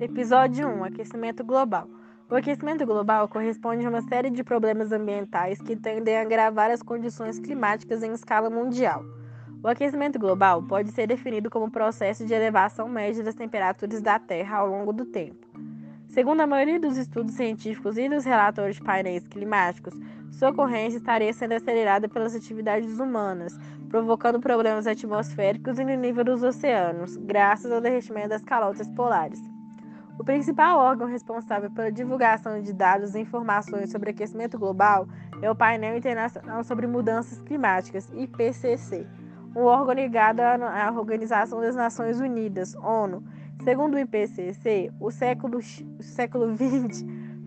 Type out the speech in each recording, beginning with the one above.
Episódio 1 Aquecimento Global. O aquecimento global corresponde a uma série de problemas ambientais que tendem a agravar as condições climáticas em escala mundial. O aquecimento global pode ser definido como processo de elevação média das temperaturas da Terra ao longo do tempo. Segundo a maioria dos estudos científicos e dos relatórios de painéis climáticos, sua ocorrência estaria sendo acelerada pelas atividades humanas, provocando problemas atmosféricos e no nível dos oceanos, graças ao derretimento das calotas polares. O principal órgão responsável pela divulgação de dados e informações sobre aquecimento global é o Painel Internacional sobre Mudanças Climáticas, IPCC, um órgão ligado à Organização das Nações Unidas, ONU. Segundo o IPCC, o século, o século XX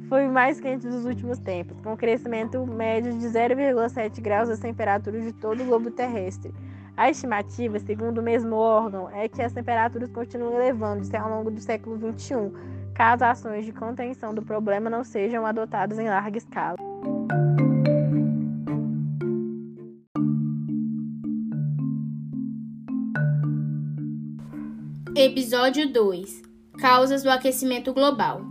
foi o mais quente dos últimos tempos, com crescimento médio de 0,7 graus das temperaturas de todo o globo terrestre. A estimativa, segundo o mesmo órgão, é que as temperaturas continuam elevando-se ao longo do século XXI, caso ações de contenção do problema não sejam adotadas em larga escala. Episódio 2 Causas do aquecimento global.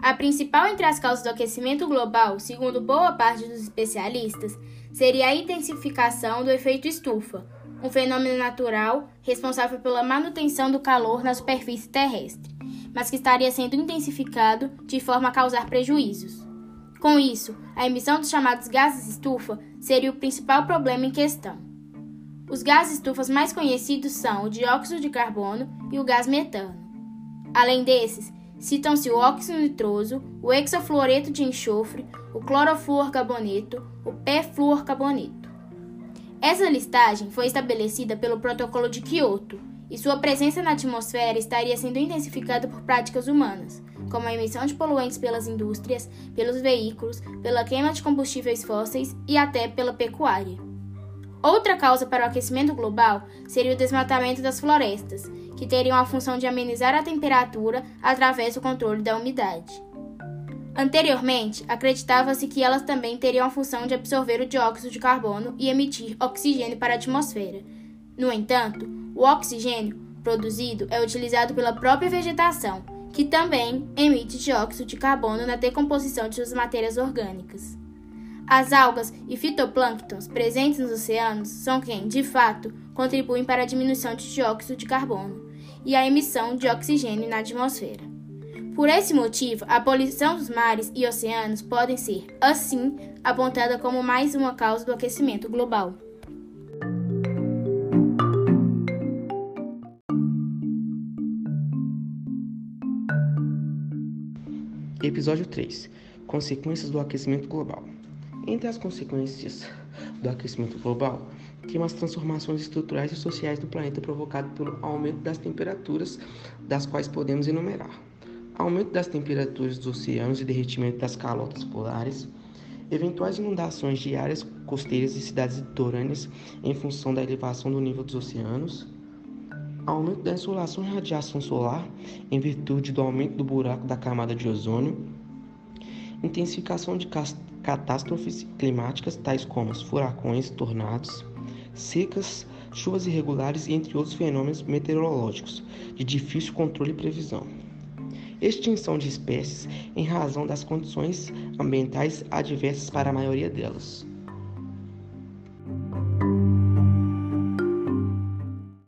A principal entre as causas do aquecimento global, segundo boa parte dos especialistas, seria a intensificação do efeito estufa um fenômeno natural responsável pela manutenção do calor na superfície terrestre, mas que estaria sendo intensificado de forma a causar prejuízos. Com isso, a emissão dos chamados gases estufa seria o principal problema em questão. Os gases estufas mais conhecidos são o dióxido de carbono e o gás metano. Além desses, citam-se o óxido nitroso, o hexafluoreto de enxofre, o clorofluorcarboneto, o perfluorcarboneto. Essa listagem foi estabelecida pelo Protocolo de Kyoto e sua presença na atmosfera estaria sendo intensificada por práticas humanas, como a emissão de poluentes pelas indústrias, pelos veículos, pela queima de combustíveis fósseis e até pela pecuária. Outra causa para o aquecimento global seria o desmatamento das florestas, que teriam a função de amenizar a temperatura através do controle da umidade. Anteriormente, acreditava-se que elas também teriam a função de absorver o dióxido de carbono e emitir oxigênio para a atmosfera. No entanto, o oxigênio produzido é utilizado pela própria vegetação, que também emite dióxido de carbono na decomposição de suas matérias orgânicas. As algas e fitoplânctons presentes nos oceanos são quem, de fato, contribuem para a diminuição de dióxido de carbono e a emissão de oxigênio na atmosfera. Por esse motivo, a poluição dos mares e oceanos podem ser, assim, apontada como mais uma causa do aquecimento global. Episódio 3 Consequências do aquecimento global. Entre as consequências do aquecimento global, tem as transformações estruturais e sociais do planeta provocado pelo aumento das temperaturas, das quais podemos enumerar. Aumento das temperaturas dos oceanos e derretimento das calotas polares, eventuais inundações de áreas costeiras e cidades litorâneas em função da elevação do nível dos oceanos, aumento da insolação e radiação solar em virtude do aumento do buraco da camada de ozônio, intensificação de catástrofes climáticas tais como furacões, tornados, secas, chuvas irregulares e entre outros fenômenos meteorológicos de difícil controle e previsão extinção de espécies em razão das condições ambientais adversas para a maioria delas.